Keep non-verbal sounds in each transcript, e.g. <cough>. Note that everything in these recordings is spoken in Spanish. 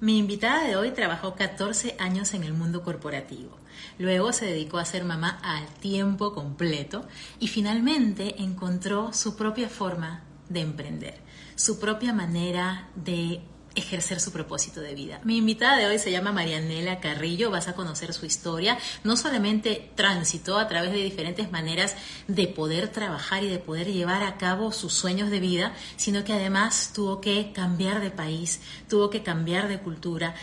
Mi invitada de hoy trabajó 14 años en el mundo corporativo. Luego se dedicó a ser mamá al tiempo completo y finalmente encontró su propia forma de emprender, su propia manera de ejercer su propósito de vida. Mi invitada de hoy se llama Marianela Carrillo, vas a conocer su historia. No solamente transitó a través de diferentes maneras de poder trabajar y de poder llevar a cabo sus sueños de vida, sino que además tuvo que cambiar de país, tuvo que cambiar de cultura.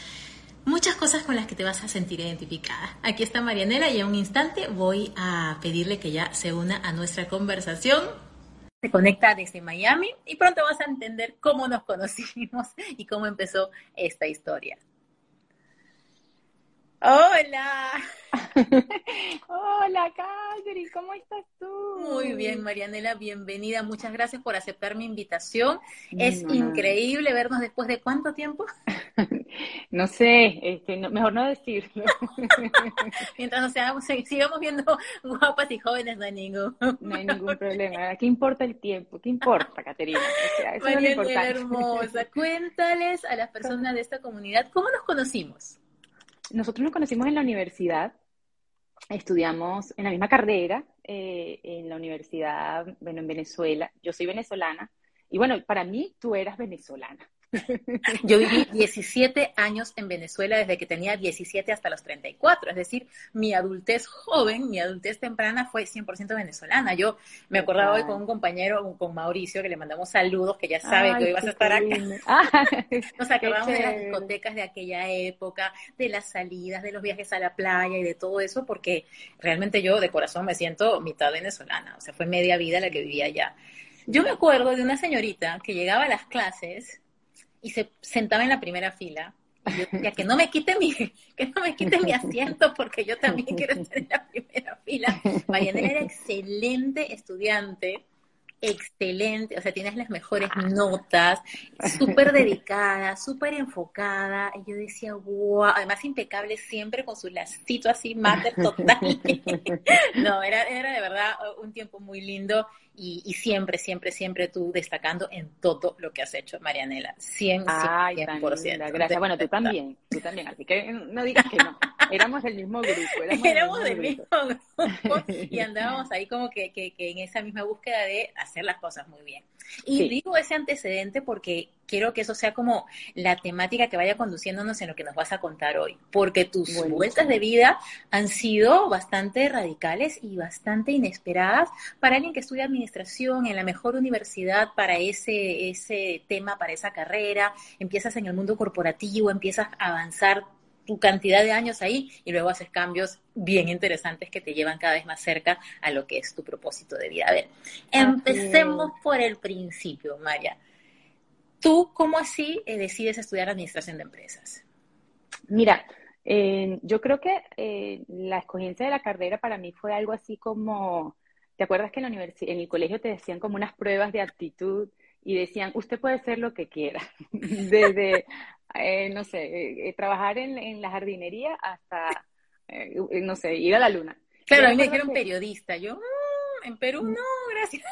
Muchas cosas con las que te vas a sentir identificada. Aquí está Marianela y en un instante voy a pedirle que ya se una a nuestra conversación se conecta desde Miami y pronto vas a entender cómo nos conocimos <laughs> y cómo empezó esta historia. Hola. <laughs> Hola, Catherine, ¿cómo estás tú? Muy bien, Marianela, bienvenida. Muchas gracias por aceptar mi invitación. Es increíble vernos después de cuánto tiempo. <laughs> No sé, este, mejor no decirlo. <laughs> Mientras nos seamos, sigamos viendo guapas y jóvenes, no hay ningún No hay ningún problema. ¿Qué importa el tiempo? ¿Qué importa, Caterina? Marianela, hermosa, cuéntales a las personas de esta comunidad cómo nos conocimos. Nosotros nos conocimos en la universidad, estudiamos en la misma carrera, eh, en la universidad, bueno, en Venezuela. Yo soy venezolana y bueno, para mí tú eras venezolana. <laughs> Yo viví 17 años en Venezuela desde que tenía 17 hasta los 34, es decir, mi adultez joven, mi adultez temprana fue 100% venezolana. Yo me acordaba hoy con un compañero, con Mauricio, que le mandamos saludos, que ya sabe que hoy vas a estar acá. <laughs> Nos acordamos de las discotecas de aquella época, de las salidas, de los viajes a la playa y de todo eso, porque realmente yo de corazón me siento mitad venezolana, o sea, fue media vida la que vivía allá. Yo me acuerdo de una señorita que llegaba a las clases y se sentaba en la primera fila. Y yo decía, que no me quite mi, <laughs> que no me quite mi asiento porque yo también quiero estar en la primera fila. Mariana era excelente estudiante, excelente, o sea, tienes las mejores notas, súper dedicada, súper enfocada. Y yo decía, wow, además impecable siempre con su lacito así, máter total. <laughs> <laughs> no, era, era de verdad un tiempo muy lindo y, siempre, siempre, siempre tú destacando en todo lo que has hecho, Marianela. 100%. Ay, 100%. Gracias. Bueno, tú también, tú también. Así que no digas que no. Éramos del mismo grupo. Éramos, del mismo, grupo. <laughs> y andábamos ahí como que, que, que, en esa misma búsqueda de hacer las cosas muy bien. Y digo ese antecedente porque quiero que eso sea como la temática que vaya conduciéndonos en lo que nos vas a contar hoy, porque tus vueltas de vida han sido bastante radicales y bastante inesperadas. Para alguien que estudia administración en la mejor universidad para ese, ese tema, para esa carrera, empiezas en el mundo corporativo, empiezas a avanzar tu cantidad de años ahí y luego haces cambios bien interesantes que te llevan cada vez más cerca a lo que es tu propósito de vida. A ver, empecemos por el principio, María. ¿Tú cómo así eh, decides estudiar administración de empresas? Mira, eh, yo creo que eh, la escogencia de la carrera para mí fue algo así como, ¿te acuerdas que en, la en el colegio te decían como unas pruebas de aptitud y decían, usted puede ser lo que quiera, <laughs> desde, no sé, trabajar en, la jardinería hasta, no sé, ir a la luna. Claro, a mí me dijeron periodista, yo, mm, en Perú no, gracias.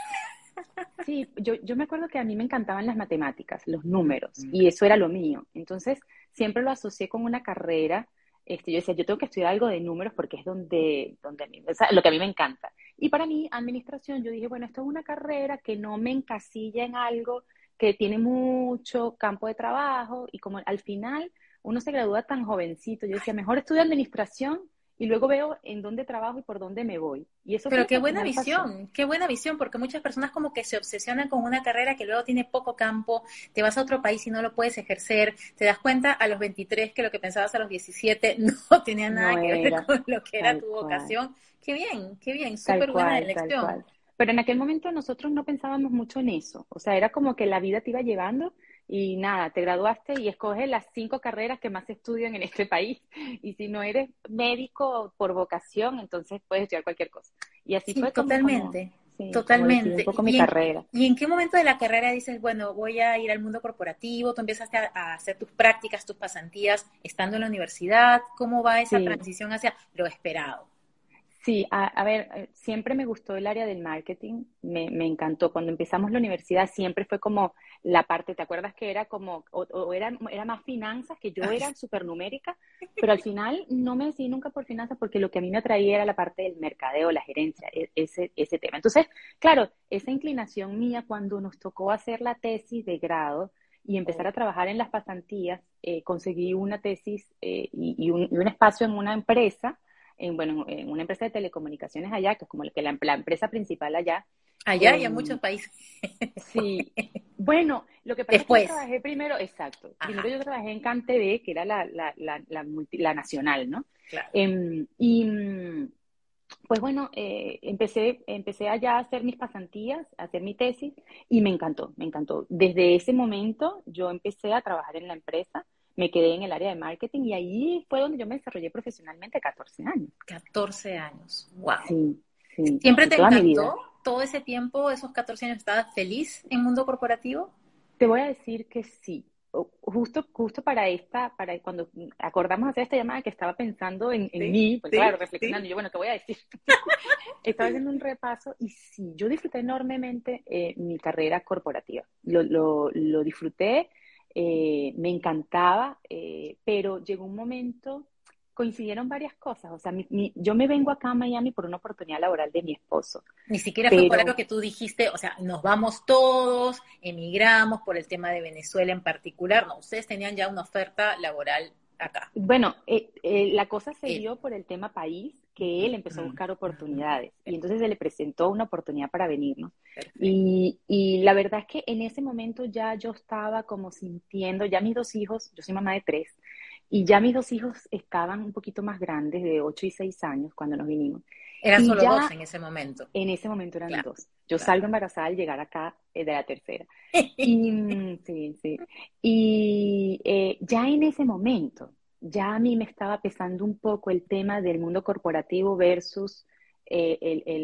<laughs> Sí, yo, yo me acuerdo que a mí me encantaban las matemáticas, los números, y eso era lo mío. Entonces, siempre lo asocié con una carrera. Este, yo decía, yo tengo que estudiar algo de números porque es donde, donde lo que a mí me encanta. Y para mí, administración, yo dije, bueno, esto es una carrera que no me encasilla en algo, que tiene mucho campo de trabajo, y como al final uno se gradúa tan jovencito, yo decía, mejor estudio administración y luego veo en dónde trabajo y por dónde me voy. Y eso Pero qué buena visión, qué buena visión, porque muchas personas como que se obsesionan con una carrera que luego tiene poco campo, te vas a otro país y no lo puedes ejercer, te das cuenta a los 23 que lo que pensabas a los 17 <laughs> no tenía nada que ver con lo que era tu vocación. Qué bien, qué bien, súper buena elección. Pero en aquel momento nosotros no pensábamos mucho en eso, o sea, era como que la vida te iba llevando y nada, te graduaste y escoges las cinco carreras que más se estudian en este país. Y si no eres médico por vocación, entonces puedes estudiar cualquier cosa. Y así fue totalmente. totalmente. un poco mi carrera. ¿Y en qué momento de la carrera dices, bueno, voy a ir al mundo corporativo? ¿Tú empiezas a, a hacer tus prácticas, tus pasantías estando en la universidad? ¿Cómo va esa transición hacia lo esperado? Sí, a, ver, eh, siempre me gustó el área del marketing, me, me, encantó. Cuando empezamos la universidad siempre fue como la parte, ¿te acuerdas que era como, o, era, era, más finanzas, que yo era súper numérica, pero al final no me decidí nunca por finanzas porque lo que a mí me atraía era la parte del mercadeo, la gerencia, e, ese, ese tema. Entonces, claro, esa inclinación mía cuando nos tocó hacer la tesis de grado y empezar a trabajar en las pasantías, eh, conseguí una tesis eh, y, un, y un espacio en una empresa en, bueno, en una empresa de telecomunicaciones allá, que es como que la, empresa principal allá. Allá y en muchos países. Sí. Bueno, lo que pasa es que yo trabajé primero, exacto. Primero yo trabajé en CanTV, que era la, la, la, la, nacional, ¿no? Claro. Em, y pues bueno, eh, empecé, empecé allá a hacer mis pasantías, a hacer mi tesis, y me encantó, me encantó. Desde ese momento yo empecé a trabajar en la empresa me quedé en el área de marketing y ahí fue donde yo me desarrollé profesionalmente 14 años. 14 años, wow. Sí, sí. ¿Siempre te encantó todo ese tiempo, esos 14 años, estabas feliz en mundo corporativo? Te voy a decir que sí. Justo, justo para esta, para cuando acordamos hacer esta llamada que estaba pensando en, mí, pues claro, reflexionando, yo bueno, te voy a decir. <laughs> estaba haciendo un repaso y sí, yo disfruté enormemente eh, mi carrera corporativa. Lo, lo, lo disfruté, eh, me encantaba, eh, pero llegó un momento, coincidieron varias cosas, o sea, yo me vengo acá a Miami por una oportunidad laboral de mi esposo. Ni siquiera fue por algo que tú dijiste, o sea, nos vamos todos, emigramos por el tema de Venezuela en particular, no, ustedes tenían ya una oferta laboral acá. Bueno, eh, la cosa se dio por el tema país, que él empezó a buscar oportunidades y entonces se le presentó una oportunidad para venirnos. Y, y, la verdad es que en ese momento ya yo estaba como sintiendo, ya mis dos hijos, yo soy mamá de tres, y ya mis dos hijos estaban un poquito más grandes, de ocho y seis años, cuando nos vinimos. Eran solo dos en ese momento. En ese momento eran dos. Yo salgo embarazada al llegar acá eh, de la tercera. <laughs> y, mm, sí, sí. Y eh, ya en ese momento, ya a mí me estaba pesando un poco el tema del mundo corporativo versus eh,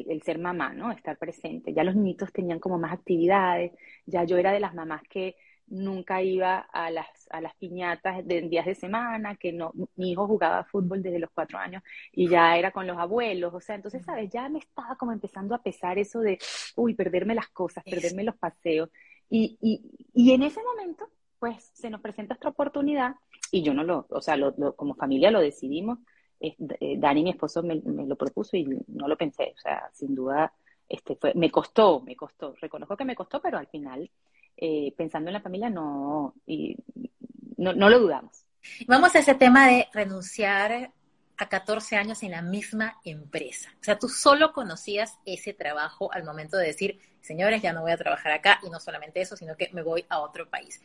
el, ser mamá, ¿no? Estar presente. Ya los niñitos tenían como más actividades, ya yo era de las mamás que nunca iba a las, a las piñatas de días de semana, que no, mi hijo jugaba fútbol desde los cuatro años y ya era con los abuelos, o sea, entonces, ¿sabes? Ya me estaba como empezando a pesar eso de, uy, perderme las cosas, perderme los paseos. Y, y, y en ese momento, pues, se nos presenta esta oportunidad y yo no lo, o sea, lo, como familia lo decidimos. Eh, Dani, mi esposo, me, lo propuso y no lo pensé. O sea, sin duda, este fue, me costó, me costó. Reconozco que me costó, pero al final, eh, pensando en la familia, no, y no, no lo dudamos. Vamos a ese tema de renunciar a 14 años en la misma empresa. O sea, tú solo conocías ese trabajo al momento de decir, señores, ya no voy a trabajar acá y no solamente eso, sino que me voy a otro país.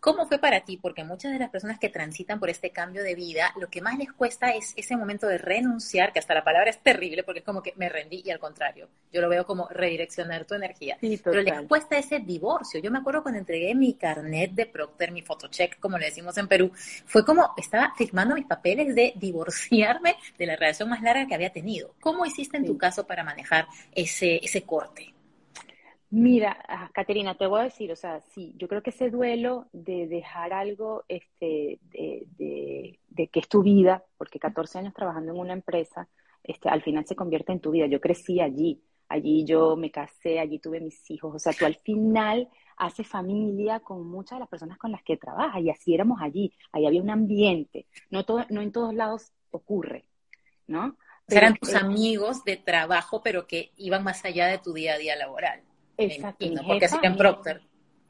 ¿Cómo fue para ti? Porque muchas de las personas que transitan por este cambio de vida, lo que más les cuesta es ese momento de renunciar, que hasta la palabra es terrible porque es como que me rendí y al contrario, yo lo veo como redireccionar tu energía. Pero les cuesta ese divorcio. Yo me acuerdo cuando entregué mi carnet de Procter, mi photocheck, como le decimos en Perú, fue como estaba firmando mis papeles de divorciarme de la relación más larga que había tenido. ¿Cómo hiciste en tu caso para manejar ese, ese corte? Mira, ah, Caterina, te voy a decir, o sea, sí, yo creo que ese duelo de dejar algo, este, de, que es tu vida, porque 14 años trabajando en una empresa, este, al final se convierte en tu vida. Yo crecí allí, allí yo me casé, allí tuve mis hijos, o sea, tú al final haces familia con muchas de las personas con las que trabajas y así éramos allí, ahí había un ambiente, no, todo, no en todos lados ocurre, ¿no? eran tus amigos de trabajo, pero que iban más allá de tu día a día laboral. Exacto. Mi jefa, en Procter.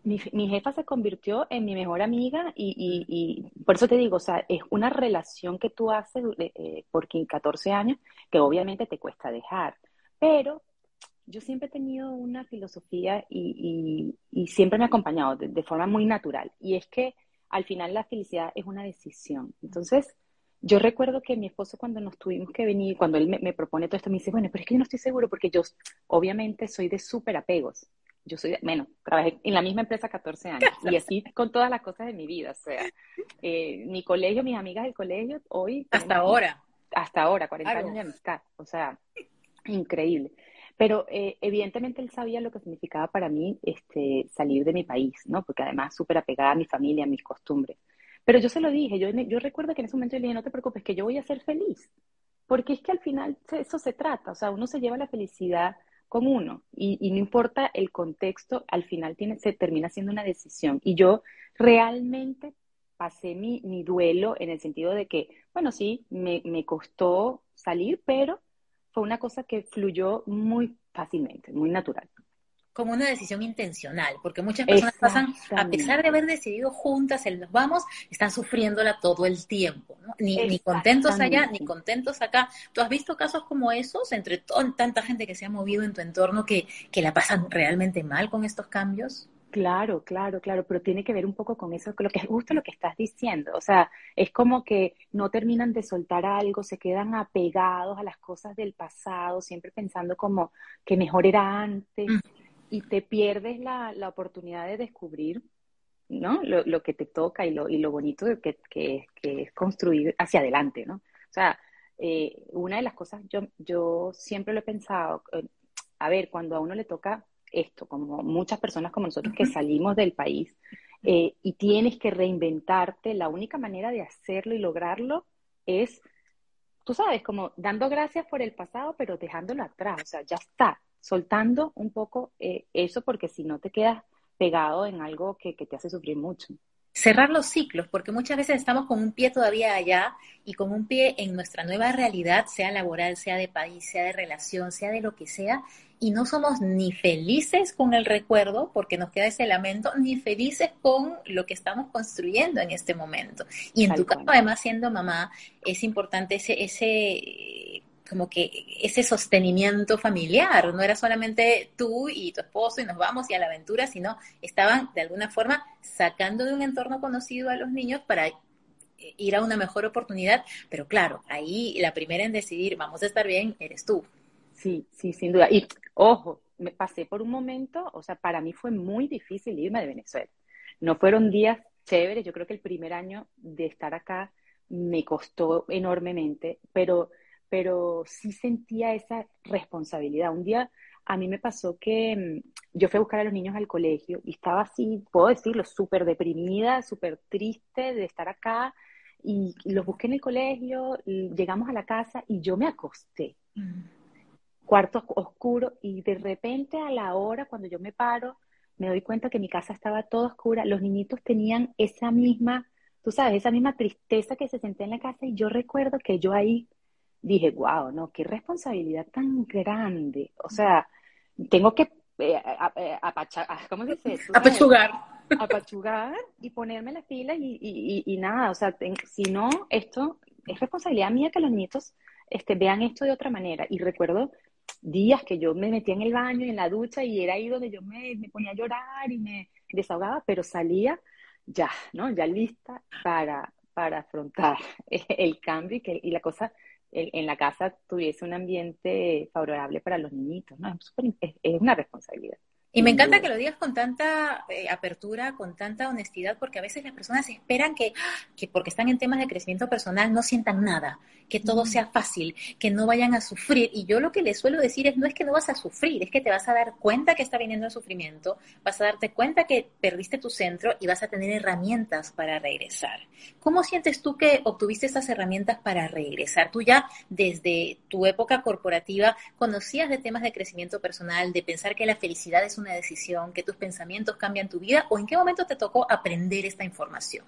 Mi, jefa se convirtió en mi mejor amiga y, por eso te digo, o sea, es una relación que tú haces eh, por 14 años que obviamente te cuesta dejar, pero yo siempre he tenido una filosofía y, siempre me ha acompañado de, forma muy natural y es que al final la felicidad es una decisión. Entonces, yo recuerdo que mi esposo cuando nos tuvimos que venir, cuando él me, propone todo esto, me dice, bueno, pero es que yo no estoy seguro porque yo obviamente soy de súper apegos. Yo soy, de, bueno, trabajé en la misma empresa 14 años y así <laughs> con todas las cosas de mi vida. O sea, eh, mi colegio, mis amigas del colegio, hoy... Hasta ahora. Hasta ahora, 40 años de amistad. O sea, increíble. Pero eh, evidentemente él sabía lo que significaba para mí este, salir de mi país, ¿no? Porque además súper apegada a mi familia, a mis costumbres. Pero yo se lo dije, yo, yo recuerdo que en ese momento le dije, no te preocupes, que yo voy a ser feliz. porque es que al final eso se trata, o sea, uno se lleva la felicidad con uno y, no importa el contexto, al final se termina siendo una decisión. Y yo realmente pasé mi, duelo en el sentido de que, bueno, sí, me costó salir, pero fue una cosa que fluyó muy fácilmente, muy natural como una decisión intencional, porque muchas personas pasan, a pesar de haber decidido juntas el nos vamos, están sufriéndola todo el tiempo, ¿no? ni, ni, contentos allá, ni contentos acá. ¿Tú has visto casos como esos entre tanta gente que se ha movido en tu entorno que, que la pasan realmente mal con estos cambios? Claro, claro, claro, pero tiene que ver un poco con eso, con lo que es justo lo que estás diciendo. O sea, es como que no terminan de soltar algo, se quedan apegados a las cosas del pasado, siempre pensando como que mejor era antes. Y te pierdes la, la oportunidad de descubrir ¿no? Lo, lo, que te toca y lo, y lo bonito que, que, que, es construir hacia adelante, ¿no? O sea, eh, una de las cosas, yo, yo siempre lo he pensado, eh, a ver, cuando a uno le toca esto, como muchas personas como nosotros que salimos del país eh, y tienes que reinventarte, la única manera de hacerlo y lograrlo es, tú sabes, como dando gracias por el pasado, pero dejándolo atrás, o sea, ya está, soltando un poco eh, eso porque si no te quedas pegado en algo que, te hace sufrir mucho. Cerrar los ciclos, porque muchas veces estamos con un pie todavía allá y con un pie en nuestra nueva realidad, sea laboral, sea de país, sea de relación, sea de lo que sea, y no somos ni felices con el recuerdo, porque nos queda ese lamento, ni felices con lo que estamos construyendo en este momento. Y en tu caso, además, siendo mamá, es importante ese, ese como que ese sostenimiento familiar, no era solamente tú y tu esposo y nos vamos y a la aventura, sino estaban de alguna forma sacando de un entorno conocido a los niños para ir a una mejor oportunidad, pero claro, ahí la primera en decidir vamos a estar bien eres tú. Sí, sí, sin duda. Y ojo, me pasé por un momento, o sea, para mí fue muy difícil irme de Venezuela. No fueron días chéveres, yo creo que el primer año de estar acá me costó enormemente, pero pero sí sentía esa responsabilidad. Un día a mí me pasó que mm, yo fui a buscar a los niños al colegio y estaba así, puedo decirlo, súper deprimida, súper triste de estar acá y, los busqué en el colegio, y llegamos a la casa y yo me acosté. Mm. Cuarto oscuro y de repente a la hora cuando yo me paro me doy cuenta que mi casa estaba toda oscura, los niñitos tenían esa misma, tú sabes, esa misma tristeza que se sentía en la casa y yo recuerdo que yo ahí dije, wow, no, qué responsabilidad tan grande. O sea, tengo que eh, eh ¿cómo se dice? Apachugar. Apachugar y ponerme la fila y, y, y, nada, o sea, si no, esto es responsabilidad mía que los nietos este, vean esto de otra manera. Y recuerdo días que yo me metía en el baño y en la ducha y era ahí donde yo me, me ponía a llorar y me desahogaba, pero salía ya, ¿no? Ya lista para, para afrontar <laughs> el cambio y, que, y la cosa en la casa tuviese un ambiente favorable para los niñitos, ¿no? Es, es una responsabilidad. Y me encanta que lo digas con tanta eh, apertura, con tanta honestidad, porque a veces las personas esperan que, que, porque están en temas de crecimiento personal no sientan nada, que todo sea fácil, que no vayan a sufrir. Y yo lo que les suelo decir es, no es que no vas a sufrir, es que te vas a dar cuenta que está viniendo el sufrimiento, vas a darte cuenta que perdiste tu centro y vas a tener herramientas para regresar. ¿Cómo sientes tú que obtuviste esas herramientas para regresar? Tú ya desde tu época corporativa conocías de temas de crecimiento personal, de pensar que la felicidad es una decisión, que tus pensamientos cambian tu vida o en qué momento te tocó aprender esta información?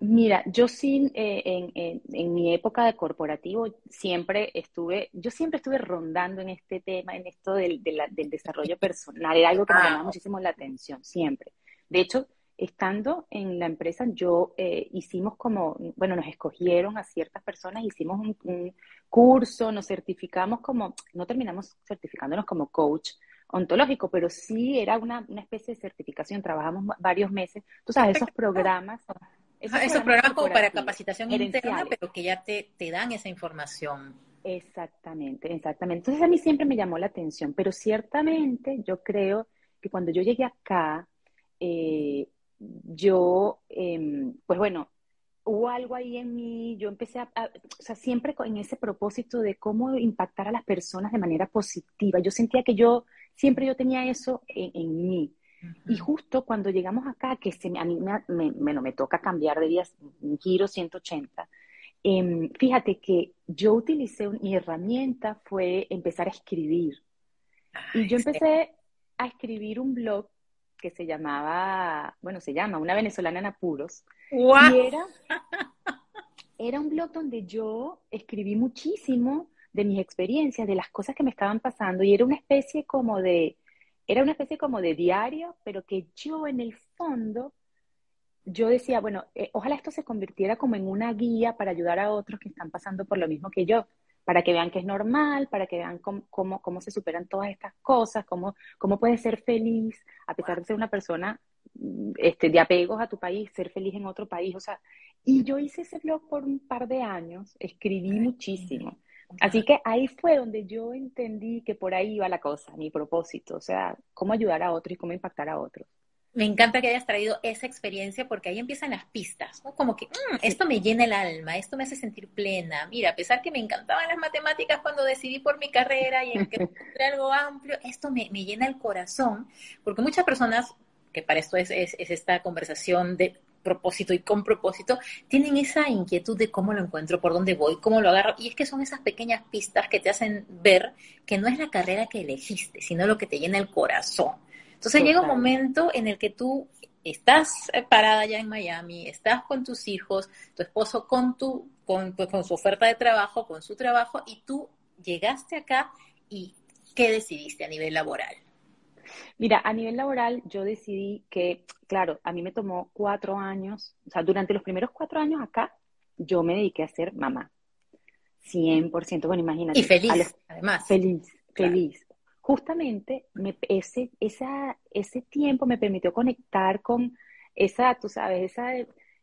Mira, yo sí, eh, en, mi época de corporativo siempre estuve, yo siempre estuve rondando en este tema, en esto del, del desarrollo personal, era algo que me llamaba muchísimo la atención, siempre. De hecho, estando en la empresa, yo eh, hicimos como, bueno, nos escogieron a ciertas personas, hicimos un, un, curso, nos certificamos como, no terminamos certificándonos como coach, ontológico, pero sí era una, una especie de certificación, trabajamos varios meses. Tú sabes, esos programas... Esos, programas, como para capacitación interna, pero que ya te, te dan esa información. Exactamente, exactamente. Entonces a mí siempre me llamó la atención, pero ciertamente yo creo que cuando yo llegué acá, eh, yo, eh, pues bueno, hubo algo ahí en mí, yo empecé a, o sea, siempre en ese propósito de cómo impactar a las personas de manera positiva. Yo sentía que yo Siempre yo tenía eso en, mí. Y justo cuando llegamos acá, que se, a mí me, me, me, toca cambiar de días, un giro 180, em, fíjate que yo utilicé, mi herramienta fue empezar a escribir. y yo empecé a escribir un blog que se llamaba, bueno, se llama Una venezolana en apuros. Y era, era un blog donde yo escribí muchísimo de mis experiencias, de las cosas que me estaban pasando, y era una especie como de, era una especie como de diario, pero que yo en el fondo, yo decía, bueno, eh, ojalá esto se convirtiera como en una guía para ayudar a otros que están pasando por lo mismo que yo, para que vean que es normal, para que vean cómo, cómo, cómo se superan todas estas cosas, cómo, cómo puedes ser feliz, a pesar de ser una persona mm, este, de apegos a tu país, ser feliz en otro país, o sea, y yo hice ese blog por un par de años, escribí muchísimo. Así que ahí fue donde yo entendí que por ahí iba la cosa, mi propósito, o sea, cómo ayudar a otros y cómo impactar a otros. Me encanta que hayas traído esa experiencia porque ahí empiezan las pistas, ¿no? Como que mm, esto me llena el alma, esto me hace sentir plena. Mira, a pesar que me encantaban las matemáticas cuando decidí por mi carrera y en que <laughs> algo amplio, esto me, me, llena el corazón, porque muchas personas, que para esto es, es, es esta conversación de propósito y con propósito, tienen esa inquietud de cómo lo encuentro, por dónde voy, cómo lo agarro. Y es que son esas pequeñas pistas que te hacen ver que no es la carrera que elegiste, sino lo que te llena el corazón. Entonces llega un momento en el que tú estás eh, parada ya en Miami, estás con tus hijos, tu esposo con tu, con, pues, con su oferta de trabajo, con su trabajo, y tú llegaste acá y ¿qué decidiste a nivel laboral? Mira, a nivel laboral yo decidí que, claro, a mí me tomó cuatro años, o sea, durante los primeros cuatro años acá, yo me dediqué a ser mamá. 100%, bueno, imagínate. Y feliz, además. Feliz, feliz. Justamente ese, esa, ese tiempo me permitió conectar con esa, tú sabes, esa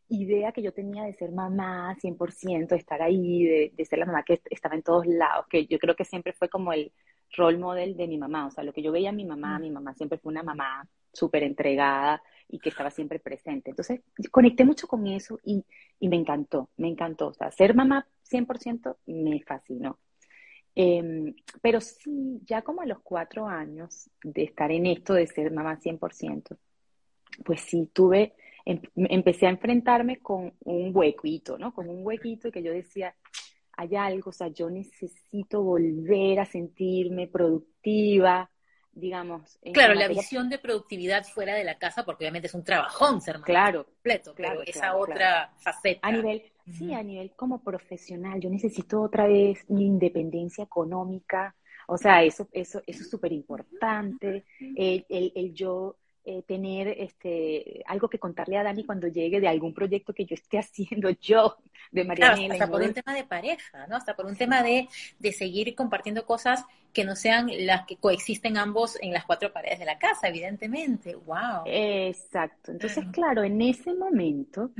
idea que yo tenía de ser mamá 100%, de estar ahí, de, de ser la mamá que estaba en todos lados, que yo creo que siempre fue como el, role model de mi mamá, o sea, lo que yo veía a mi mamá, mi mamá siempre fue una mamá súper entregada y que estaba siempre presente. Entonces, conecté mucho con eso y, y me encantó, me encantó. O sea, ser mamá 100% me fascinó. Em, pero sí, ya como a los cuatro años de estar en esto de ser mamá 100%, pues sí, tuve, em, empecé a enfrentarme con un huequito, ¿no? Con un huequito que yo decía, hay algo, o sea, yo necesito volver a sentirme productiva, digamos. claro, la visión de productividad fuera de la casa, porque obviamente es un trabajón ser claro, completo, claro, esa otra faceta. A nivel, sí, a nivel como profesional, yo necesito otra vez mi independencia económica, o sea, eso, eso, eso es súper importante, el, el, el yo eh, tener este, algo que contarle a Dani cuando llegue de algún proyecto que yo esté <laughs> haciendo yo de María claro, Hasta por un tema de pareja, ¿no? Hasta por un tema de, de seguir compartiendo cosas que no sean las que coexisten ambos en las cuatro paredes de la casa, evidentemente. ¡Wow! Exacto. Entonces, claro, en ese momento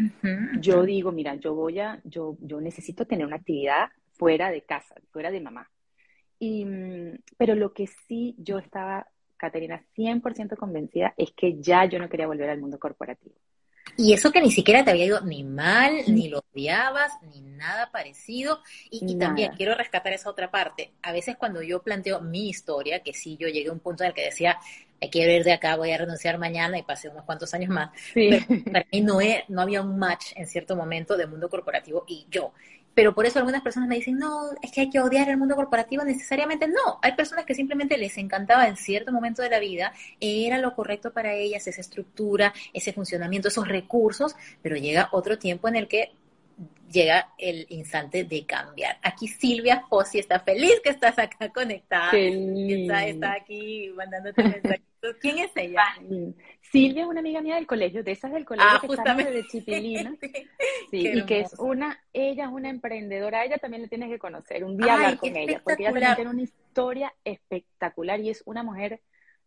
yo digo, mira, yo voy a, yo, yo necesito tener una actividad fuera de casa, fuera de mamá. Y, mm, pero lo que sí yo estaba Caterina, 100% convencida, es que ya yo no quería volver al mundo corporativo. Y eso que ni siquiera te había ido ni mal, ni lo odiabas, ni nada parecido. Y, también quiero rescatar esa otra parte. A veces cuando yo planteo mi historia, que sí, yo llegué a un punto en el que decía, hay que ir de acá, voy a renunciar mañana y pasé unos cuantos años más. Pero para mí no, no había un match en cierto momento de mundo corporativo y yo. Pero por eso algunas personas me dicen, no, es que hay que odiar el mundo corporativo. Necesariamente no. Hay personas que simplemente les encantaba en cierto momento de la vida, era lo correcto para ellas, esa estructura, ese funcionamiento, esos recursos, pero llega otro tiempo en el que llega el instante de cambiar. Aquí Silvia Fossi está feliz que estás acá conectada. Está, está, aquí mandándote mensajitos. ¿Quién es ella? Silvia es una amiga mía del colegio, de esas del colegio ah, que justamente. de Chipilina. <laughs> Sí, y que es una, ella es una emprendedora, ella también la tienes que conocer, un día hablar con ella, porque ella también tiene una historia espectacular y es una mujer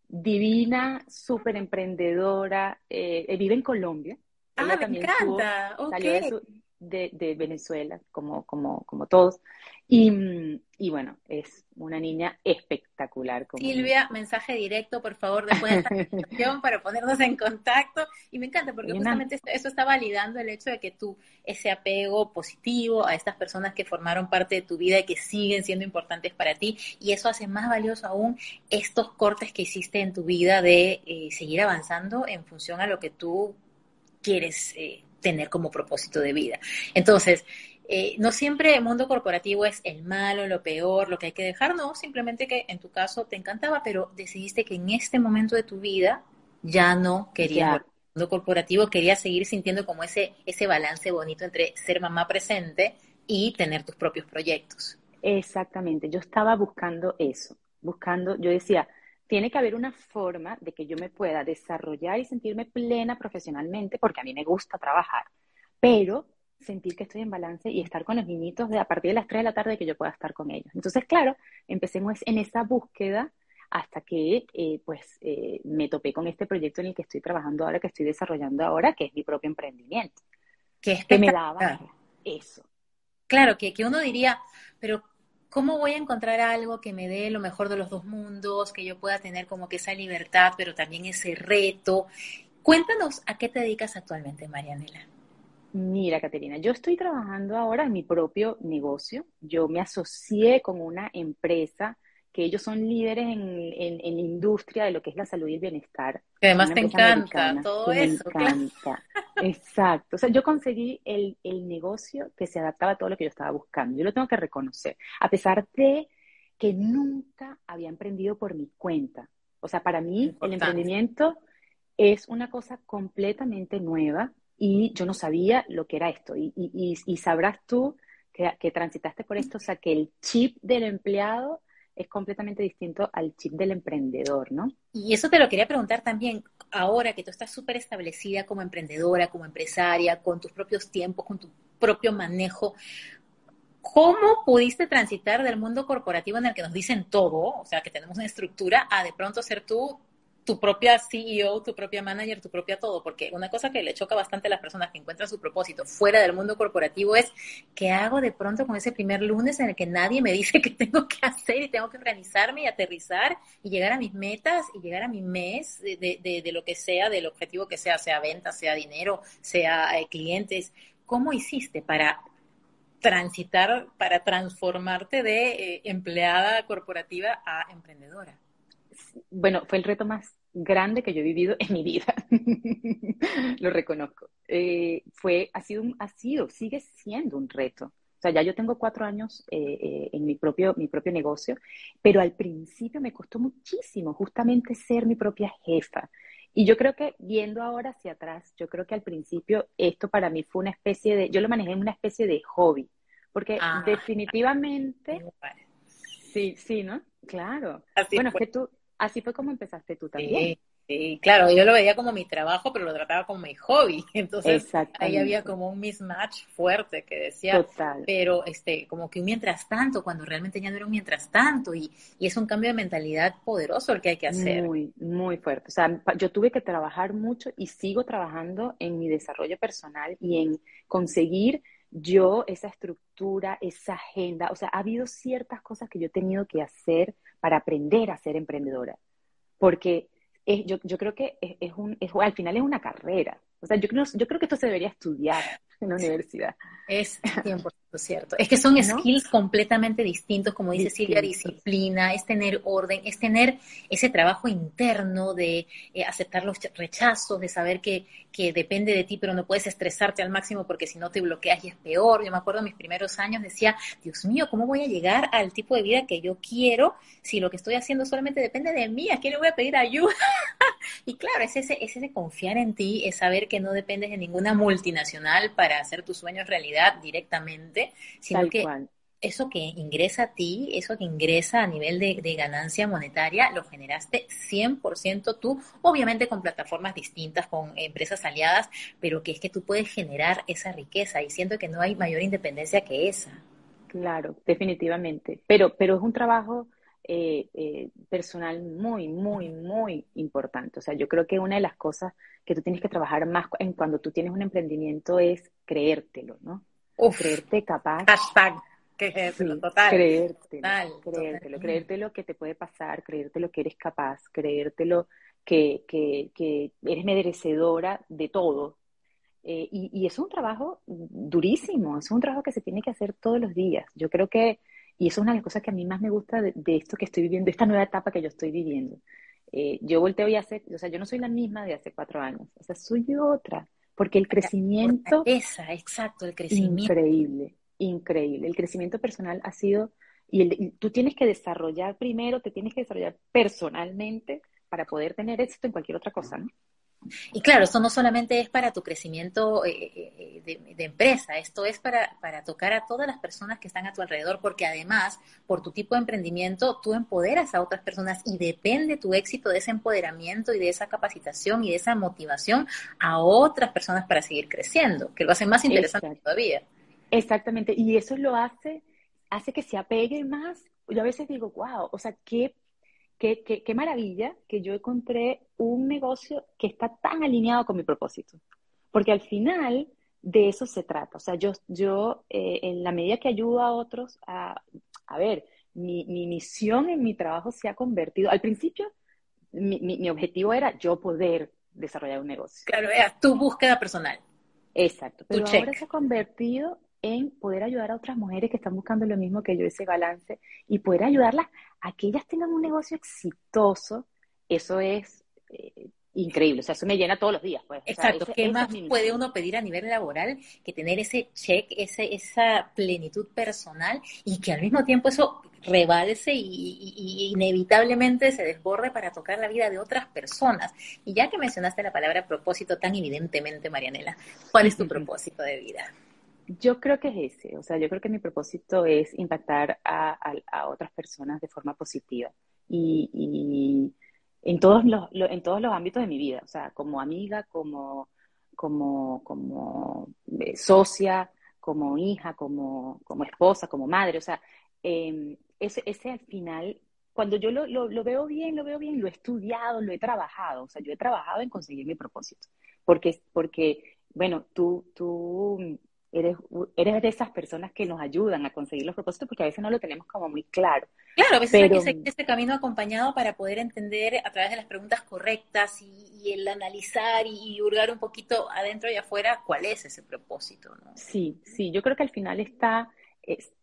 divina, súper emprendedora, eh, eh, vive en Colombia. Ah, me encanta. Salió de, de, Venezuela, como, como, como todos. Y, y, bueno, es una niña espectacular. Silvia, mensaje directo, por favor, después de esta <laughs> presentación para ponernos en contacto. Y me encanta porque justamente eso está validando el hecho de que tú, ese apego positivo a estas personas que formaron parte de tu vida y que siguen siendo importantes para ti, y eso hace más valioso aún estos cortes que hiciste en tu vida de eh, seguir avanzando en función a lo que tú quieres eh, tener como propósito de vida. Entonces, eh, no siempre el mundo corporativo es el malo, lo peor, lo que hay que dejar, no, simplemente que en tu caso te encantaba, pero decidiste que en este momento de tu vida ya no querías el mundo corporativo, querías seguir sintiendo como ese, ese balance bonito entre ser mamá presente y tener tus propios proyectos. Exactamente, yo estaba buscando eso, buscando, yo decía, tiene que haber una forma de que yo me pueda desarrollar y sentirme plena profesionalmente, porque a mí me gusta trabajar, pero sentir que estoy en balance y estar con los niñitos de a partir de las 3 de la tarde que yo pueda estar con ellos. Entonces, claro, empecemos en esa búsqueda hasta que eh, pues eh, me topé con este proyecto en el que estoy trabajando ahora, que estoy desarrollando ahora, que es mi propio emprendimiento. Que, que me daba eso. Claro, que, que uno diría, pero ¿cómo voy a encontrar algo que me dé lo mejor de los dos mundos, que yo pueda tener como que esa libertad, pero también ese reto? Cuéntanos a qué te dedicas actualmente, Marianela. Mira, Caterina, yo estoy trabajando ahora en mi propio negocio. Yo me asocié con una empresa que ellos son líderes en, la industria de lo que es la salud y el bienestar. Que además te encanta todo eso. Me encanta. Exacto. O sea, yo conseguí el, negocio que se adaptaba a todo lo que yo estaba buscando. Yo lo tengo que reconocer. A pesar de que nunca había emprendido por mi cuenta. O sea, para mí el emprendimiento es una cosa completamente nueva y yo no sabía lo que era esto. Y, y, sabrás tú que, que transitaste por esto, o sea, que el chip del empleado es completamente distinto al chip del emprendedor, ¿no? Y eso te lo quería preguntar también, ahora que tú estás súper establecida como emprendedora, como empresaria, con tus propios tiempos, con tu propio manejo, ¿cómo pudiste transitar del mundo corporativo en el que nos dicen todo, o sea, que tenemos una estructura, a de pronto ser tú tu propia CEO, tu propia manager, tu propia todo, porque una cosa que le choca bastante a las personas que encuentran su propósito fuera del mundo corporativo es ¿qué hago de pronto con ese primer lunes en el que nadie me dice <laughs> qué tengo que hacer y tengo que organizarme y aterrizar y llegar a mis metas y llegar a mi mes de, de, lo que sea, del objetivo que sea, sea venta, sea dinero, sea eh, clientes? ¿Cómo hiciste para transitar, para transformarte de eh, empleada corporativa a emprendedora? Bueno, fue el reto más grande que yo he vivido en mi vida. <laughs> Lo reconozco. Eh, fue, ha sido, ha sido, sigue siendo un reto. O sea, ya yo tengo cuatro años eh, eh, en mi propio, mi propio negocio, pero al principio me costó muchísimo justamente ser mi propia jefa. Y yo creo que viendo ahora hacia atrás, yo creo que al principio esto para mí fue una especie de, yo lo manejé en una especie de hobby, porque ah. definitivamente, sí, sí, ¿no? Claro. bueno, es que tú, Así fue como empezaste tú también. Sí, claro, yo lo veía como mi trabajo, pero lo trataba como mi hobby. <laughs> Entonces ahí había como un mismatch fuerte que decía, pero este, como que un mientras tanto, cuando realmente ya no era un mientras tanto, y, y es un cambio de mentalidad poderoso el que hay que hacer. Muy, muy fuerte. O sea, yo tuve que trabajar mucho y sigo trabajando en mi desarrollo personal y en conseguir yo esa estructura, esa agenda. O sea, ha habido ciertas cosas que yo he tenido que hacer para aprender a ser emprendedora. Porque yo, yo, creo que es, un, es, al final es una carrera. O sea, yo creo, yo creo que esto se debería estudiar en la universidad. Es 100% cierto. Es que son skills completamente distintos, como dice Silvia, disciplina, es tener orden, es tener ese trabajo interno de eh, aceptar los rechazos, de saber que, que depende de ti, pero no puedes estresarte al máximo porque si no te bloqueas y es peor. Yo me acuerdo en mis primeros años decía, Dios mío, ¿cómo voy a llegar al tipo de vida que yo quiero si lo que estoy haciendo solamente depende de mí? ¿A quién le voy a pedir ayuda? <laughs> y claro, es ese, es ese confiar en ti, es saber que no dependes de ninguna multinacional para hacer tus sueños realidad directamente, sino que eso que ingresa a ti, eso que ingresa a nivel de, ganancia monetaria, lo generaste 100% tú, obviamente con plataformas distintas, con empresas aliadas, pero que es que tú puedes generar esa riqueza y siento que no hay mayor independencia que esa. Claro, definitivamente, pero, pero es un trabajo eh, eh, personal muy, muy, muy importante. O sea, yo creo que una de las cosas que tú tienes que trabajar más en cuando tú tienes un emprendimiento es creértelo, ¿no? Creerte capaz. Hashtag. Es total. Creértelo, creértelo, creértelo que te puede pasar, creértelo que eres capaz, creértelo que, que, que eres merecedora de todo. Eh, y, y, es un trabajo durísimo, es un trabajo que se tiene que hacer todos los días. Yo creo que, y eso es una de las cosas que a mí más me gusta de, esto que estoy viviendo, esta nueva etapa que yo estoy viviendo. Eh, yo volteo y hace, o sea, yo no soy la misma de hace cuatro años, o sea, soy otra porque el crecimiento... Esa, exacto, el crecimiento. Increíble. increíble. El crecimiento personal ha sido, y, tú tienes que desarrollar primero, te tienes que desarrollar personalmente para poder tener éxito en cualquier otra cosa, ¿no? Y claro, esto no solamente es para tu crecimiento eh, eh, de, empresa, esto es para, para tocar a todas las personas que están a tu alrededor, porque además, por tu tipo de emprendimiento, tú empoderas a otras personas y depende tu éxito de ese empoderamiento y de esa capacitación y de esa motivación a otras personas para seguir creciendo, que lo hace más interesante todavía. Exactamente, y eso lo hace, hace que se apegue más. Yo a veces digo, wow, o sea, qué qué, qué, maravilla que yo encontré un negocio que está tan alineado con mi propósito. Porque al final de eso se trata. O sea, yo, yo eh, en la medida que ayudo a otros a, a ver, mi, mi, misión en mi trabajo se ha convertido, al principio mi, mi, objetivo era yo poder desarrollar un negocio. Claro, era tu búsqueda personal. Exacto, pero ahora se ha convertido en poder ayudar a otras mujeres que están buscando lo mismo que yo, ese balance, y poder ayudarlas a que ellas tengan un negocio exitoso, eso es eh, increíble. O sea, eso me llena todos los días. Pues. Exacto. ¿Qué más puede uno pedir a nivel laboral que tener ese check, ese, esa plenitud personal y que al mismo tiempo eso rebalse y, inevitablemente se desborde para tocar la vida de otras personas? Y ya que mencionaste la palabra propósito tan evidentemente, Marianela, ¿cuál es tu <laughs> propósito de vida? Yo creo que es ese, o sea, yo creo que mi propósito es impactar a, otras personas de forma positiva y, en, todos los, en todos los ámbitos de mi vida, o sea, como amiga, como, como, como eh, socia, como hija, como, como esposa, como madre, o sea, em, ese, ese al final, cuando yo lo, lo, lo, veo bien, lo veo bien, lo he estudiado, lo he trabajado, o sea, yo he trabajado en conseguir mi propósito, porque, porque bueno, tú, tú eres, eres de esas personas que nos ayudan a conseguir los propósitos porque a veces no lo tenemos como muy claro. Claro, a veces hay que seguir este camino acompañado para poder entender a través de las preguntas correctas y, el analizar y, hurgar un poquito adentro y afuera cuál es ese propósito. ¿no? Sí, sí, yo creo que al final está,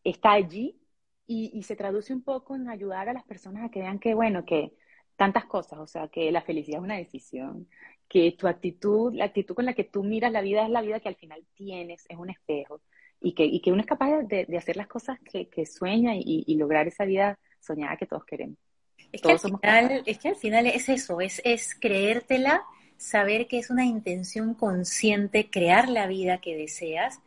está allí y, y se traduce un poco en ayudar a las personas a que vean que, bueno, que tantas cosas, o sea, que la felicidad es una decisión, que tu actitud, la actitud con la que tú miras la vida es la vida que al final tienes, es un espejo, y que, y que uno es capaz de, de hacer las cosas que, que sueña y, y, lograr esa vida soñada que todos queremos. Es que, al final, es que al final es eso, es, es creértela, saber que es una intención consciente, crear la vida que deseas.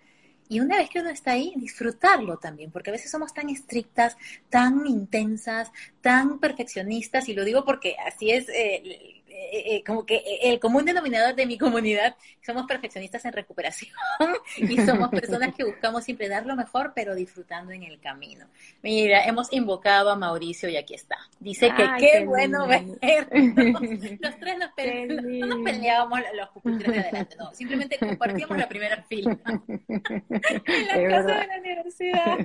Y una vez que uno está ahí, disfrutarlo también, porque a veces somos tan estrictas, tan intensas, tan perfeccionistas, y lo digo porque así es eh, eh, como que eh, el común denominador de mi comunidad, somos perfeccionistas en recuperación <laughs> y somos personas que buscamos siempre dar lo mejor, pero disfrutando en el camino. Mira, hemos invocado a Mauricio y aquí está. Dice que qué, bueno ver. <laughs> Los tres nos peleábamos, no nos peleábamos los pupitres de adelante, no, simplemente compartíamos la primera fila <laughs> en la casa de la universidad.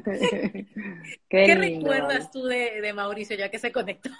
¿Qué, recuerdas tú de, de Mauricio ya que se conectó?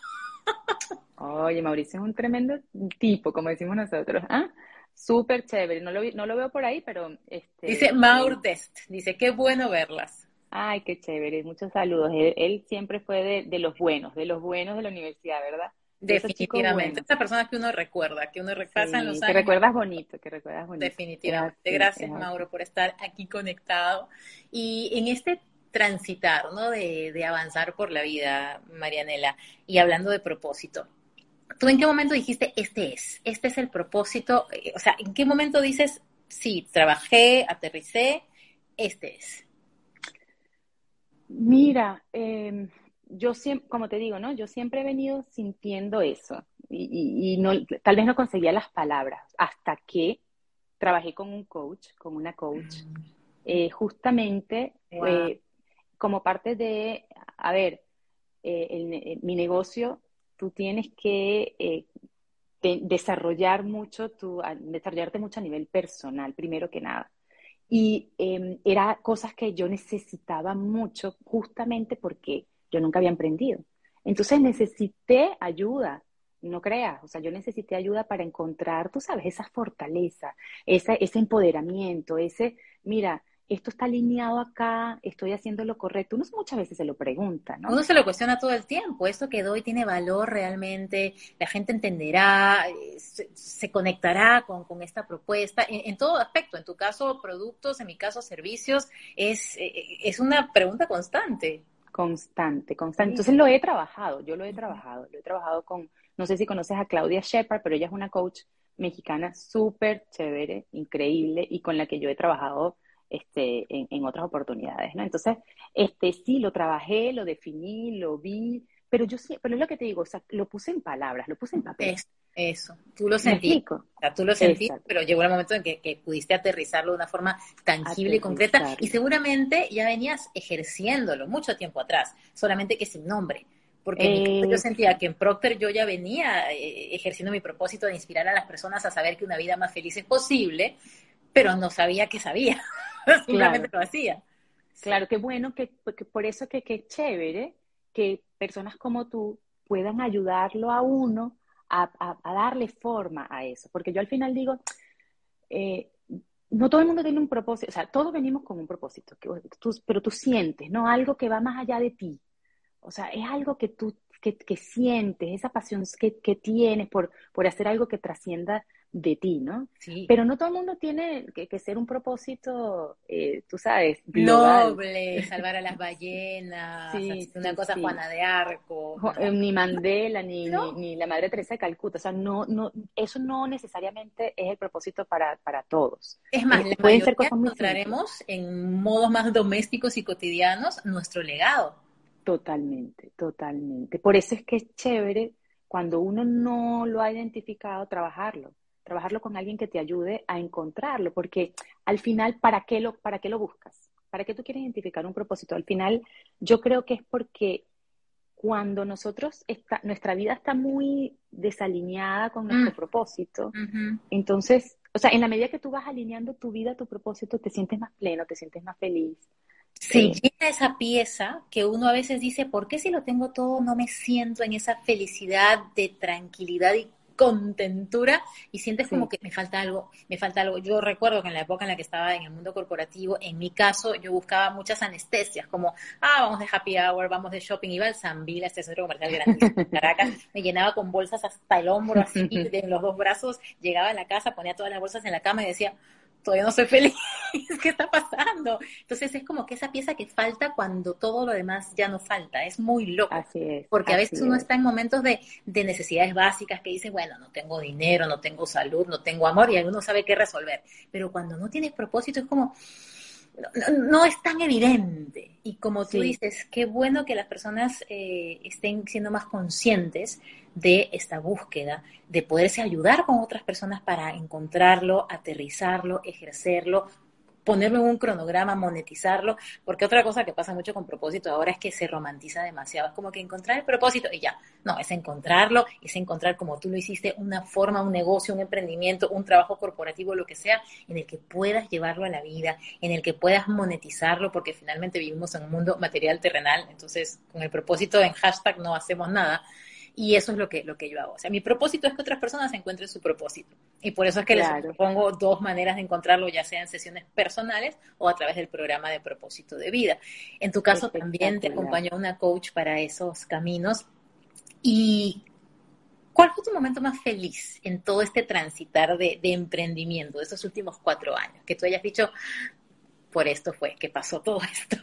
Oye, Mauricio es un tremendo tipo, como decimos nosotros. ¿ah? Súper chévere. No lo, no lo veo por ahí, pero... Este, dice Maur Test. Dice, qué bueno verlas. Ay, qué chévere. Muchos saludos. Él, siempre fue de, los buenos, de los buenos de la universidad, ¿verdad? Definitivamente. Esa persona que uno recuerda, que uno repasa en los años. Que recuerdas bonito, que recuerdas bonito. Definitivamente. Gracias, Mauro, por estar aquí conectado. Y en este transitar, ¿no? De, de avanzar por la vida, Marianela, y hablando de propósito. ¿Tú en qué momento dijiste, este es, este es el propósito? Eh, o sea, ¿en qué momento dices, sí, trabajé, aterricé, este es? Mira, em, yo siempre, como te digo, ¿no? Yo siempre he venido sintiendo eso y, no, tal vez no conseguía las palabras hasta que trabajé con un coach, con una coach, mm. eh, justamente eh, como parte de, a ver, mi negocio tú tienes que eh, desarrollar mucho, tu, desarrollarte mucho a nivel personal, primero que nada. Y eh, era cosas que yo necesitaba mucho justamente porque yo nunca había emprendido. Entonces necesité ayuda, no creas, o sea, yo necesité ayuda para encontrar, tú sabes, esa fortaleza, ese empoderamiento, ese, mira, esto está alineado acá, estoy haciendo lo correcto. Uno muchas veces se lo pregunta, ¿no? Uno se lo cuestiona todo el tiempo, esto que doy tiene valor realmente, la gente entenderá, eh, se, conectará con, con, esta propuesta, en, todo aspecto, en tu caso productos, en mi caso servicios, es, eh, es una pregunta constante. Constante, constante. Entonces lo he trabajado, yo lo he trabajado, lo he trabajado con, no sé si conoces a Claudia Shepard, pero ella es una coach mexicana súper chévere, increíble y con la que yo he trabajado este, en, otras oportunidades, ¿no? Entonces, este, sí, lo trabajé, lo definí, lo vi, pero yo sí, pero es lo que te digo, o sea, lo puse en palabras, lo puse en papel. eso, tú lo sentí, o sea, tú lo sentí, pero llegó el momento en que, pudiste aterrizarlo de una forma tangible y concreta y seguramente ya venías ejerciéndolo mucho tiempo atrás, solamente que sin nombre. Porque yo sentía que en Procter yo ya venía eh, ejerciendo mi propósito de inspirar a las personas a saber que una vida más feliz es posible, pero no sabía que sabía. <laughs> Simplemente lo hacía. Claro, qué bueno, que, por eso que, qué chévere que personas como tú puedan ayudarlo a uno a, darle forma a eso. Porque yo al final digo, eh, no todo el mundo tiene un propósito, o sea, todos venimos con un propósito, pero tú sientes, ¿no? Algo que va más allá de ti. O sea, es algo que tú que, sientes, esa pasión que, que tienes por, por hacer algo que trascienda de ti, ¿no? Sí. Pero no todo el mundo tiene que, ser un propósito, eh, tú sabes, noble, salvar a las <laughs> ballenas, una cosa Juana de Arco. Eh, ni Mandela, ni, ni, la Madre Teresa de Calcuta, o sea, no, no, eso no necesariamente es el propósito para, para todos. Es más, eh, pueden ser cosas encontraremos en modos más domésticos y cotidianos nuestro legado. Totalmente, totalmente. Por eso es que es chévere cuando uno no lo ha identificado, trabajarlo trabajarlo con alguien que te ayude a encontrarlo, porque al final, ¿para qué lo, para qué lo buscas? ¿Para qué tú quieres identificar un propósito? Al final, yo creo que es porque cuando nosotros, está, nuestra vida está muy desalineada con nuestro mm. propósito, entonces, o sea, en la medida que tú vas alineando tu vida a tu propósito, te sientes más pleno, te sientes más feliz. Sí, eh, esa pieza que uno a veces dice, ¿por qué si lo tengo todo no me siento en esa felicidad de tranquilidad y contentura y sientes como que me falta algo, me falta algo. Yo recuerdo que en la época en la que estaba en el mundo corporativo, en mi caso, yo buscaba muchas anestesias, como, ah, vamos de happy hour, vamos de shopping, iba al Sanvila, este centro comercial grandísimo en Caracas, <laughs> me llenaba con bolsas hasta el hombro, así, <laughs> de los dos brazos, llegaba a la casa, ponía todas las bolsas en la cama y decía, todavía no soy feliz, <laughs> ¿qué está pasando? Entonces es como que esa pieza que falta cuando todo lo demás ya no falta, es muy loco. Así es. Porque a veces uno está en momentos de, de, necesidades básicas que dice, bueno, no tengo dinero, no tengo salud, no tengo amor y uno sabe qué resolver. Pero cuando no tienes propósito es como, no, es tan evidente. Y como tú dices, qué bueno que las personas eh, estén siendo más conscientes de esta búsqueda, de poderse ayudar con otras personas para encontrarlo, aterrizarlo, ejercerlo, ponerlo en un cronograma, monetizarlo, porque otra cosa que pasa mucho con propósito ahora es que se romantiza demasiado, es como que encontrar el propósito y ya, no, es encontrarlo, es encontrar como tú lo hiciste, una forma, un negocio, un emprendimiento, un trabajo corporativo, lo que sea, en el que puedas llevarlo a la vida, en el que puedas monetizarlo, porque finalmente vivimos en un mundo material terrenal, entonces con el propósito en hashtag no hacemos nada, y eso es lo que, lo que yo hago. O sea, mi propósito es que otras personas encuentren su propósito. Y por eso es que les propongo dos maneras de encontrarlo, ya sea en sesiones personales o a través del programa de propósito de vida. En tu caso también te acompañó una coach para esos caminos. ¿Y cuál fue tu momento más feliz en todo este transitar de, emprendimiento de estos últimos cuatro años? Que tú hayas dicho, por esto fue que pasó todo esto.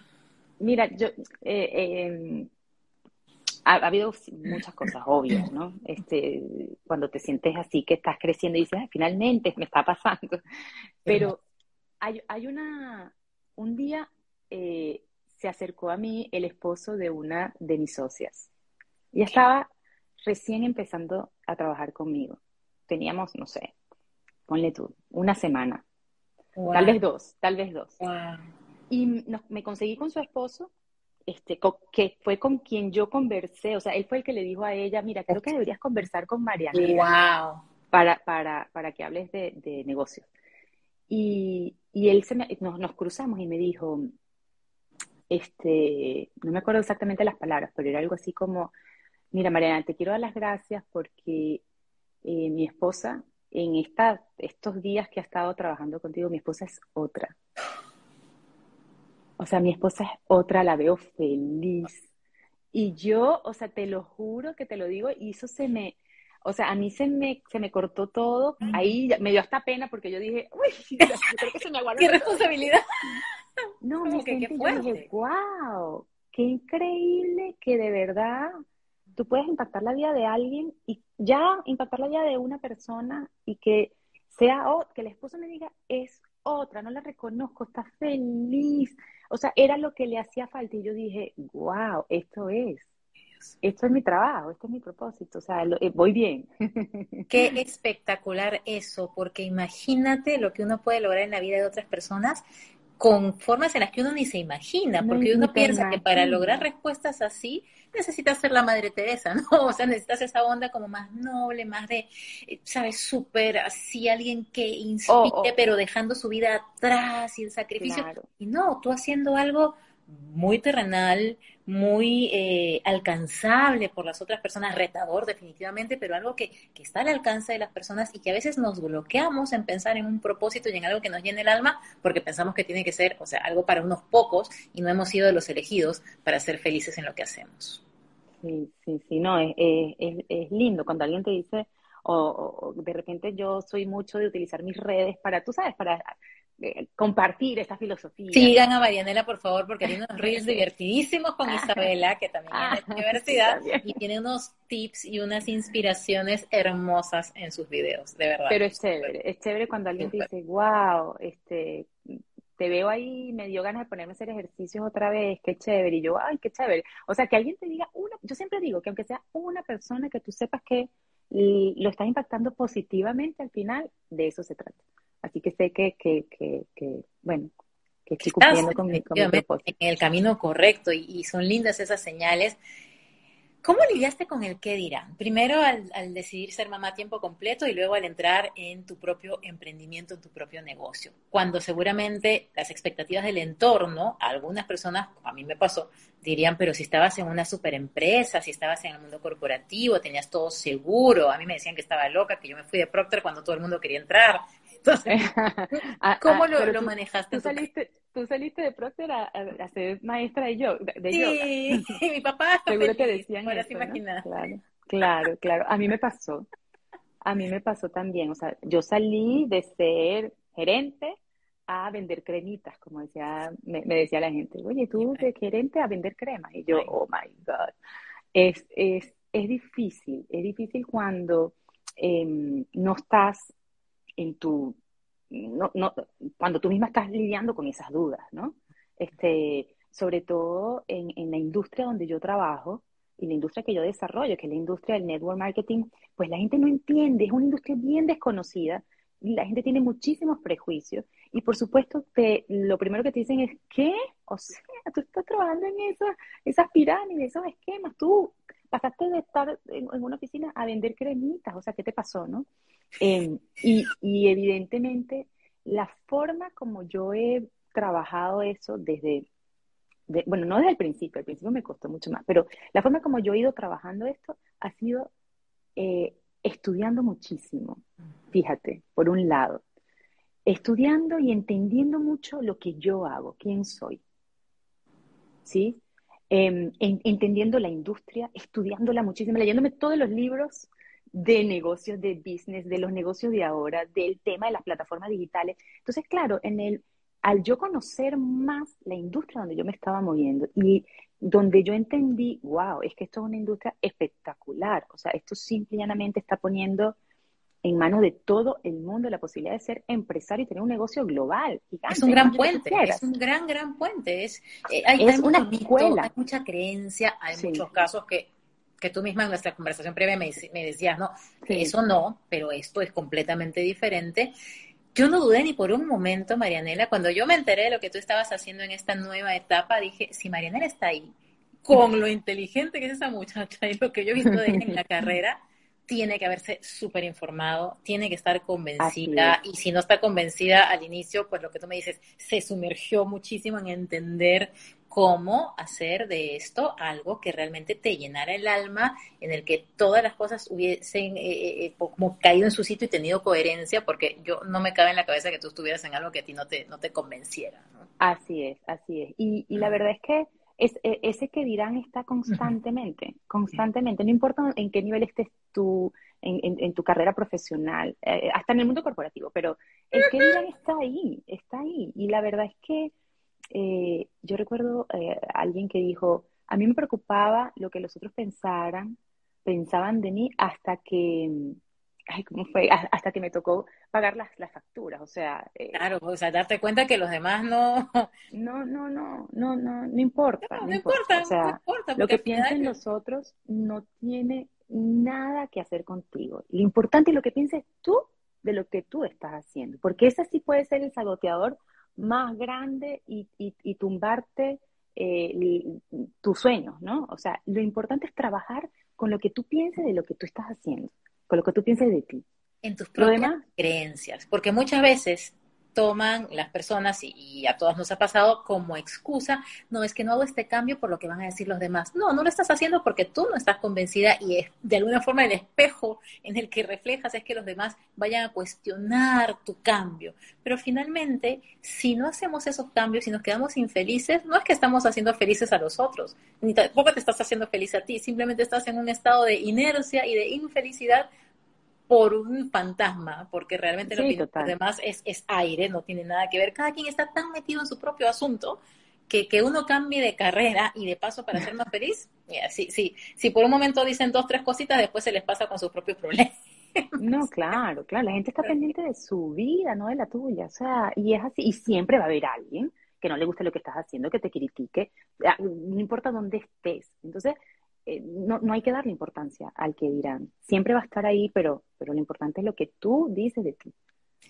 Mira, yo eh, eh, ha, habido muchas cosas obvias, ¿no? Este, cuando te sientes así que estás creciendo y dices, finalmente me está pasando. <laughs> Pero hay, hay una, un día eh, se acercó a mí el esposo de una de mis socias. Y estaba recién empezando a trabajar conmigo. Teníamos, no sé, ponle tú, una semana. Tal vez dos, tal vez dos. Y me conseguí con su esposo este, que fue con quien yo conversé, o sea, él fue el que le dijo a ella, mira, creo que deberías conversar con Mariana wow. para, para, para que hables de, de negocios. Y, y él se nos, nos, cruzamos y me dijo, este, no me acuerdo exactamente las palabras, pero era algo así como, mira Mariana, te quiero dar las gracias porque eh, mi esposa, en esta, estos días que ha estado trabajando contigo, mi esposa es otra. O sea, mi esposa es otra, la veo feliz. Y yo, o sea, te lo juro que te lo digo, y eso se me, o sea, a mí se me, se me cortó todo. Ahí me dio hasta pena porque yo dije, uy, <laughs> creo que se me ¡Qué responsabilidad! No, me que qué dije, wow, qué increíble que de verdad tú puedes impactar la vida de alguien y ya impactar la vida de una persona y que sea, que el esposo me diga, es otra, no la reconozco, está feliz. O sea, era lo que le hacía falta y yo dije, wow, esto es. Esto es mi trabajo, esto es mi propósito, o sea, eh, voy bien. <laughs> Qué espectacular eso, porque imagínate lo que uno puede lograr en la vida de otras personas con formas en las que uno ni se imagina, porque uno piensa que para lograr respuestas así necesitas ser la Madre Teresa, ¿no? <laughs> O sea, necesitas esa onda como más noble, más de, eh, ¿sabes? Súper así, alguien que inspire, oh, oh. pero dejando su vida atrás y el sacrificio. Y no, tú haciendo algo muy terrenal, muy eh, alcanzable por las otras personas, retador definitivamente, pero algo que, que, está al alcance de las personas y que a veces nos bloqueamos en pensar en un propósito y en algo que nos llene el alma porque pensamos que tiene que ser, o sea, algo para unos pocos y no hemos sido de los elegidos para ser felices en lo que hacemos. Sí, sí, sí, no, es, es, es lindo cuando alguien te dice, o, o, de repente yo soy mucho de utilizar mis redes para, tú sabes, para eh, compartir esa filosofía. Sigan a Marianela, por favor, porque hay unos reels <laughs> divertidísimos con Isabela, que también es de la universidad, y tiene unos tips y unas inspiraciones hermosas en sus videos, de verdad. Pero es chévere, es chévere cuando alguien te dice, wow, este, te veo ahí, me dio ganas de ponerme a hacer ejercicios otra vez, qué chévere, y yo, ay, qué chévere. O sea, que alguien te diga una, yo siempre digo que aunque sea una persona que tú sepas que lo está impactando positivamente al final, de eso se trata. Así que sé que, que, que, que bueno, que estoy cumpliendo con mi, propósito. En el camino correcto y, son lindas esas señales. ¿Cómo lidiaste con el qué dirán? Primero al, al, decidir ser mamá a tiempo completo y luego al entrar en tu propio emprendimiento, en tu propio negocio. Cuando seguramente las expectativas del entorno, algunas personas, a mí me pasó, dirían, pero si estabas en una super empresa, si estabas en el mundo corporativo, tenías todo seguro. A mí me decían que estaba loca, que yo me fui de Procter cuando todo el mundo quería entrar. <laughs> Ah, ¿cómo ah, lo, manejaste? Tú saliste, tú saliste de Procter a, ser maestra de, yo, de sí, <laughs> mi papá <laughs> Seguro te decían eso, Claro, claro, claro. A mí me pasó. A mí me pasó también. O sea, yo salí de ser gerente a vender cremitas, como decía, me, decía la gente. Oye, tú de gerente a vender cremas. Y yo, oh my God. Es, es, es difícil, es difícil cuando em, no estás en tu, no, no, cuando tú misma estás lidiando con esas dudas, ¿no? Este, sobre todo en, en la industria donde yo trabajo y la industria que yo desarrollo, que es la industria del network marketing, pues la gente no entiende, es una industria bien desconocida, y la gente tiene muchísimos prejuicios y por supuesto te, lo primero que te dicen es, ¿qué? O sea, tú estás trabajando en esas, esas pirámides, esos esquemas, tú pasaste de estar en, una oficina a vender cremitas, o sea, ¿qué te pasó, no? Em, y, y evidentemente la forma como yo he trabajado eso desde, bueno, no desde el principio, al principio me costó mucho más, pero la forma como yo he ido trabajando esto ha sido eh, estudiando muchísimo, fíjate, por un lado, estudiando y entendiendo mucho lo que yo hago, quién soy, ¿sí? Em, entendiendo la industria, estudiándola muchísimo, leyéndome todos los libros de negocios, de business, de los negocios de ahora, del tema de las plataformas digitales. Entonces, claro, en el, al yo conocer más la industria donde yo me estaba moviendo y donde yo entendí, wow, es que esto es una industria espectacular, o sea, esto simple y llanamente está poniendo en manos de todo el mundo la posibilidad de ser empresario y tener un negocio global. es un gran puente, es un gran, gran puente. Es, eh, hay, una escuela. hay mucha creencia, hay muchos casos que, que tú misma en nuestra conversación previa me, me decías, no, eso no, pero esto es completamente diferente. Yo no dudé ni por un momento, Marianela, cuando yo me enteré de lo que tú estabas haciendo en esta nueva etapa, dije, si Marianela está ahí, con lo inteligente que es esa muchacha y lo que yo he visto de ella en la <laughs> carrera, tiene que haberse súper informado, tiene que estar convencida y si no está convencida al inicio, pues lo que tú me dices, se sumergió muchísimo en entender cómo hacer de esto algo que realmente te llenara el alma, en el que todas las cosas hubiesen eh, eh, como caído en su sitio y tenido coherencia, porque yo no me cabe en la cabeza que tú estuvieras en algo que a ti no te, no te convenciera. Así es, así es. Y, y la verdad es que es, e, ese que dirán está constantemente, constantemente, no importa en qué nivel estés tú en, en, tu carrera profesional, eh, hasta en el mundo corporativo, pero el que dirán está ahí, está ahí. Y la verdad es que eh, yo recuerdo eh, alguien que dijo, a mí me preocupaba lo que los otros pensaran, pensaban de mí hasta que, ay, ¿cómo fue? Hasta que me tocó pagar las, las facturas, o sea... Eh, claro, o sea, darte cuenta que los demás no... <laughs> No, no, no, no, no, no importa. No, importa, o sea, lo que piensen los otros no tiene nada que hacer contigo. Lo importante es lo que pienses tú de lo que tú estás haciendo, porque ese sí puede ser el saboteador más grande y, y, tumbarte eh, tus sueños, ¿no? O sea, lo importante es trabajar con lo que tú pienses de lo que tú estás haciendo, con lo que tú pienses de ti. En tus propias creencias, porque muchas veces toman las personas, y, a todas nos ha pasado, como excusa, no es que no hago este cambio por lo que van a decir los demás. No, no lo estás haciendo porque tú no estás convencida y es de alguna forma el espejo en el que reflejas es que los demás vayan a cuestionar tu cambio. Pero finalmente, si no hacemos esos cambios y nos quedamos infelices, no es que estamos haciendo felices a los otros, ni tampoco te estás haciendo feliz a ti, simplemente estás en un estado de inercia y de infelicidad por un fantasma, porque realmente lo que demás es, es aire, no tiene nada que ver. Cada quien está tan metido en su propio asunto que, que uno cambie de carrera y de paso para ser más feliz. Mira, sí, sí, si por un momento dicen dos, tres cositas, después se les pasa con sus propios problemas. No, claro, claro, la gente está pendiente de su vida, no de la tuya, o sea, y es así, y siempre va a haber alguien que no le guste lo que estás haciendo, que te critique, no importa dónde estés. Entonces, eh, no, no hay que darle importancia al que dirán. Siempre va a estar ahí, pero, pero lo importante es lo que tú dices de ti.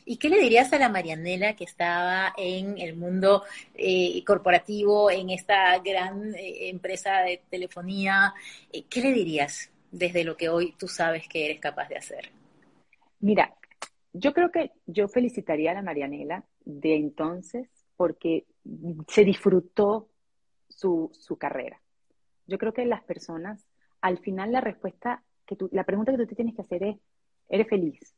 ¿Y qué le dirías a la Marianela que estaba en el mundo eh, corporativo, en esta gran eh, empresa de telefonía? ¿Qué le dirías desde lo que hoy tú sabes que eres capaz de hacer? Mira, yo creo que yo felicitaría a la Marianela de entonces porque se disfrutó su, su carrera. Yo creo que las personas, al final la respuesta, que tú, la pregunta que tú te tienes que hacer es, ¿eres feliz?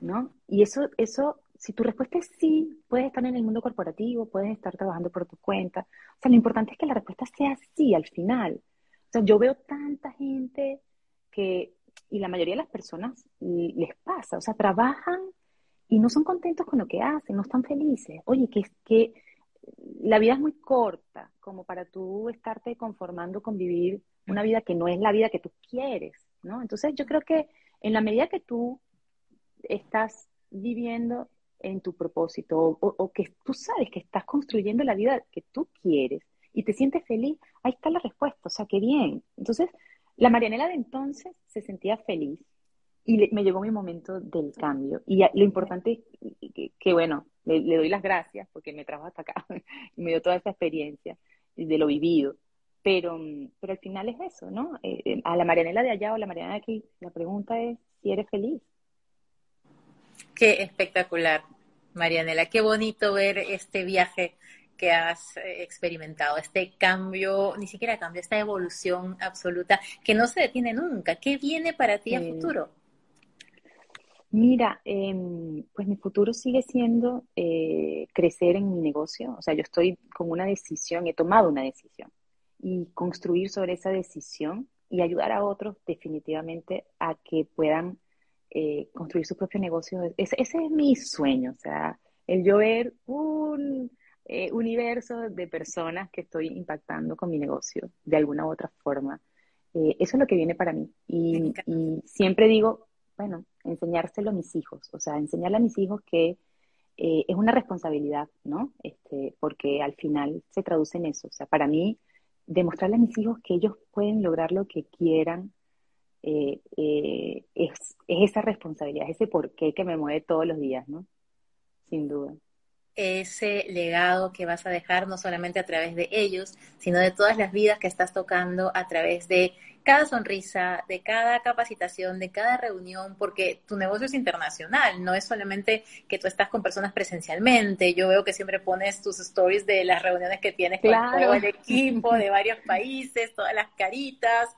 ¿No? Y eso, eso, si tu respuesta es sí, puedes estar en el mundo corporativo, puedes estar trabajando por tu cuenta. O sea, lo importante es que la respuesta sea sí al final. O sea, yo veo tanta gente que, y la mayoría de las personas les pasa, o sea, trabajan y no son contentos con lo que hacen, no están felices. Oye, que, que la vida es muy corta como para tú estarte conformando con vivir una vida que no es la vida que tú quieres, ¿no? Entonces yo creo que en la medida que tú estás viviendo en tu propósito o, que tú sabes que estás construyendo la vida que tú quieres y te sientes feliz, ahí está la respuesta, o sea, qué bien. Entonces, la Marianela de entonces se sentía feliz y me llegó mi momento del cambio. Y lo importante es que, bueno, le, doy las gracias porque me trajo hasta acá <laughs> y me dio toda esa experiencia de lo vivido. Pero, pero al final es eso, ¿no? Eh, eh, a la Marianela de allá o la Marianela de aquí, la pregunta es si eres feliz. Qué espectacular, Marianela. Qué bonito ver este viaje que has eh, experimentado, este cambio, ni siquiera cambio, esta evolución absoluta que no se detiene nunca. ¿Qué viene para ti a futuro? Mira, em, pues mi futuro sigue siendo eh, crecer en mi negocio. O sea, yo estoy con una decisión, he tomado una decisión y construir sobre esa decisión y ayudar a otros definitivamente a que puedan eh, construir su propio negocio. Ese, es mi sueño, o sea, el yo ver un eh, universo de personas que estoy impactando con mi negocio de alguna u otra forma. eso es lo que viene para mí. y siempre digo, bueno, enseñárselo a mis hijos, o sea, enseñarle a mis hijos que eh, es una responsabilidad, ¿no? Este, porque al final se traduce en eso. O sea, para mí, demostrarle a mis hijos que ellos pueden lograr lo que quieran eh, eh, es, esa responsabilidad, ese porqué que me mueve todos los días, ¿no? Sin duda. ese legado que vas a dejar no solamente a través de ellos, sino de todas las vidas que estás tocando a través de cada sonrisa, de cada capacitación, de cada reunión, porque tu negocio es internacional, no es solamente que tú estás con personas presencialmente. Yo veo que siempre pones tus stories de las reuniones que tienes con todo el equipo de varios países, todas las caritas.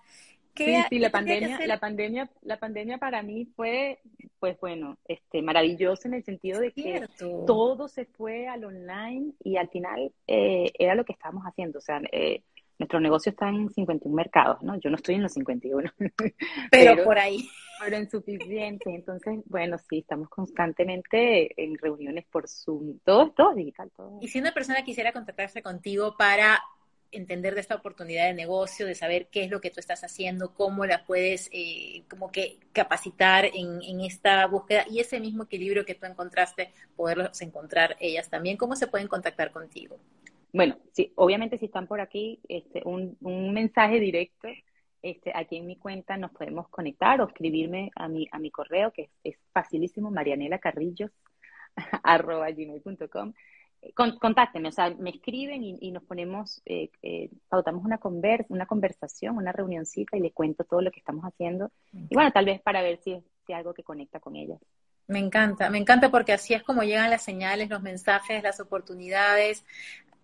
Sí, sí, la pandemia, la pandemia, la pandemia para mí fue, pues bueno, este, maravilloso en el sentido de que todo se fue al online y al final eh, era lo que estábamos haciendo. O sea, eh, nuestro negocio está en 51 mercados, ¿no? Yo no estoy en los 51. <laughs> pero, por ahí. Pero insuficiente. Entonces, bueno, sí, estamos constantemente en reuniones por Zoom. Todo, todo digital. Todo. Y si una persona quisiera contactarse contigo para entender de esta oportunidad de negocio, de saber qué es lo que tú estás haciendo, cómo la puedes eh, como que capacitar en, en, esta búsqueda y ese mismo equilibrio que tú encontraste, poderlos encontrar ellas también. ¿Cómo se pueden contactar contigo? Bueno, sí, obviamente si están por aquí, este, un, mensaje directo, este, aquí en mi cuenta nos podemos conectar o escribirme a mi, a mi correo, que es, es facilísimo, marianelacarrillos, <laughs> arroba gmail.com con, contáctenme, o sea, me escriben y, nos ponemos, eh, eh, pautamos una, conversa, una conversación, una reunioncita y le cuento todo lo que estamos haciendo. Y bueno, tal vez para ver si si algo que conecta con ellas. Me encanta, me encanta porque así es como llegan las señales, los mensajes, las oportunidades.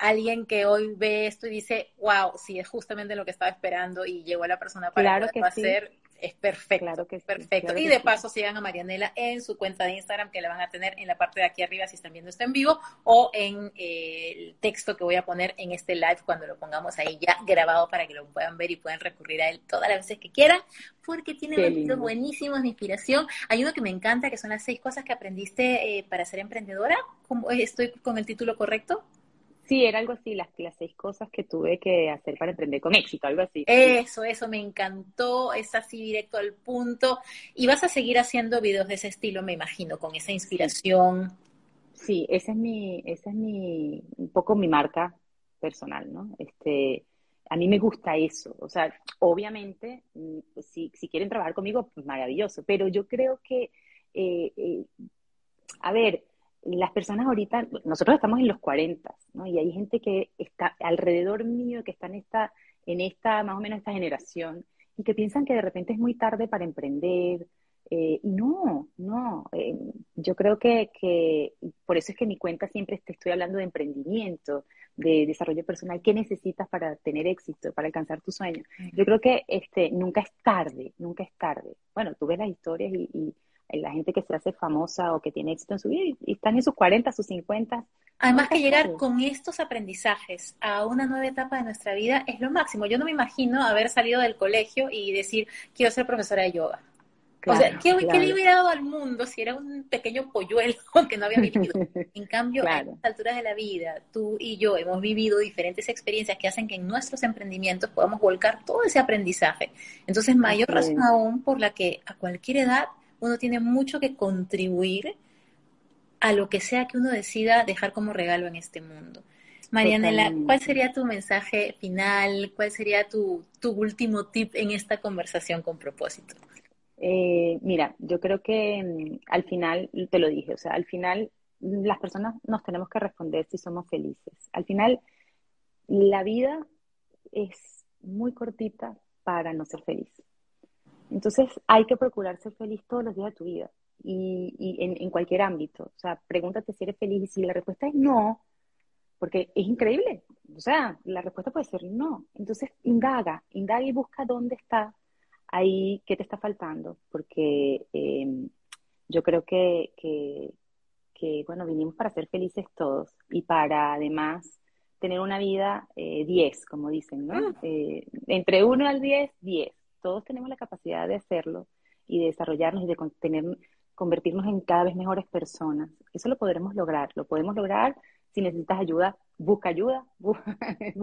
Alguien que hoy ve esto y dice, wow, sí, es justamente lo que estaba esperando y llegó la persona para claro que hacer es perfecto. Claro que perfecto. y de paso sigan a Marianela en su cuenta de Instagram que la van a tener en la parte de aquí arriba si están viendo esto en vivo o en eh, el texto que voy a poner en este live cuando lo pongamos ahí ya grabado para que lo puedan ver y puedan recurrir a él todas las veces que quieran porque tiene buenísimos buenísimos de inspiración. Hay uno que me encanta que son las seis cosas que aprendiste eh, para ser emprendedora. ¿Estoy con el título correcto? Sí, era algo así, las, las seis cosas que tuve que hacer para emprender con éxito, algo así. Eso, eso me encantó, es así directo al punto. Y vas a seguir haciendo videos de ese estilo, me imagino, con esa inspiración. Sí, esa es mi, esa es mi, un poco mi marca personal, ¿no? Este, a mí me gusta eso. O sea, obviamente, mm, si, si quieren trabajar conmigo, pues maravilloso. Pero yo creo que, eh, eh, a ver, las personas ahorita, nosotros estamos en los 40, ¿no? Y hay gente que está alrededor mío, que está en esta, en esta, más o menos esta generación, y que piensan que de repente es muy tarde para emprender. Eh, y no, no, eh, yo creo que, que, por eso es que en mi cuenta siempre te estoy hablando de emprendimiento, de desarrollo personal, qué necesitas para tener éxito, para alcanzar tus sueños. Yo creo que este, nunca es tarde, nunca es tarde. Bueno, tú ves las historias y la gente que se hace famosa o que tiene éxito en su vida y, están en sus 40, sus 50. Además que llegar con estos aprendizajes a una nueva etapa de nuestra vida es lo máximo. Yo no me imagino haber salido del colegio y decir, quiero ser profesora de yoga. o sea, ¿qué, le hubiera dado al mundo si era un pequeño polluelo <laughs> que no había vivido? <laughs> En cambio, a estas alturas de la vida, tú y yo hemos vivido diferentes experiencias que hacen que en nuestros emprendimientos podamos volcar todo ese aprendizaje. Entonces, mayor razón aún por la que a cualquier edad uno tiene mucho que contribuir a lo que sea que uno decida dejar como regalo en este mundo. Marianela, ¿cuál sería tu mensaje final? ¿Cuál sería tu, último tip en esta conversación con propósito? Eh, mira, yo creo que mm, al final, te lo dije, o sea, al final las personas nos tenemos que responder si somos felices. Al final, la vida es muy cortita para no ser feliz. Entonces hay que procurar ser feliz todos los días de tu vida y, en, cualquier ámbito. O sea, pregúntate si eres feliz y si la respuesta es no, porque es increíble. O sea, la respuesta puede ser no. Entonces indaga, indaga y busca dónde está ahí, qué te está faltando, porque em, yo creo que, que, bueno, vinimos para ser felices todos y para además tener una vida 10, eh, como dicen, ¿no? Ah. Eh, entre 1 al 10, 10 todos tenemos la capacidad de hacerlo y de desarrollarnos y de convertirnos en cada vez mejores personas. Eso lo podremos lograr, lo podemos lograr. Si necesitas ayuda, busca ayuda, <laughs> busca,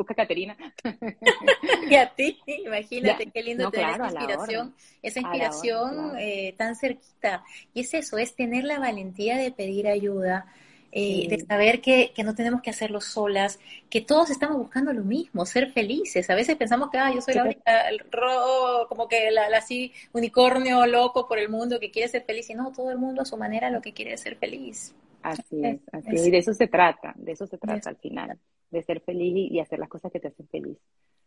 a Caterina. <laughs> y a ti, imagínate qué lindo tener esa inspiración, esa inspiración eh, tan cerquita. Y es eso, es tener la valentía de pedir ayuda, eh, de saber que, que, no tenemos que hacerlo solas, que todos estamos buscando lo mismo, ser felices. A veces pensamos que ah, yo soy la única, el ro, como que la, así unicornio loco por el mundo que quiere ser feliz, y no, todo el mundo a su manera lo que quiere es ser feliz. Así es, así es. Y de eso se trata, de eso se trata al final, de ser feliz y hacer las cosas que te hacen feliz.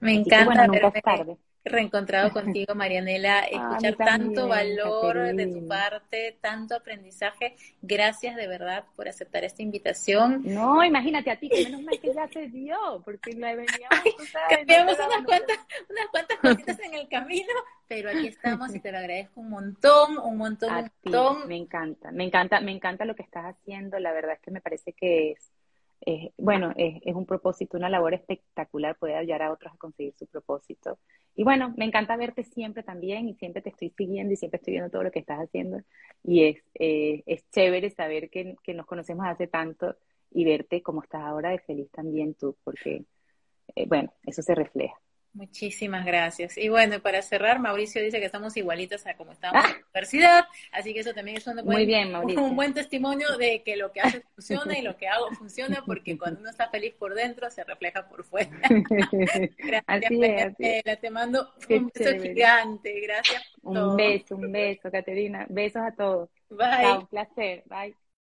Me encanta haberme reencontrado <laughs> contigo, Marianela, escuchar tanto valor de tu parte, tanto aprendizaje. Gracias de verdad por aceptar esta invitación. No, imagínate a ti, que menos mal que ya te dio, porque la veníamos, Cambiamos unas, cuantas, unas cuantas cositas en el camino, pero aquí estamos y <laughs> te lo agradezco un montón, un montón, un montón. Me encanta, me encanta, me encanta lo que estás haciendo. La verdad es que me parece que es bueno, es, un propósito, una labor espectacular poder ayudar a otros a conseguir su propósito. Y bueno, me encanta verte siempre también y siempre te estoy siguiendo y siempre estoy viendo todo lo que estás haciendo. Y es, eh, es chévere saber que, que, nos conocemos hace tanto y verte como estás ahora de feliz también tú, porque, eh, bueno, eso se refleja. Muchísimas gracias. Y bueno, para cerrar, Mauricio dice que estamos igualitas a como estábamos en la universidad, así que eso también es un buen testimonio de que lo que hace funciona y lo que hago funciona, porque cuando uno está feliz por dentro, se refleja por fuera. <laughs> gracias, Te mando un beso gigante. Gracias. un beso, un beso, Caterina. Besos a todos. Bye. un placer. Bye.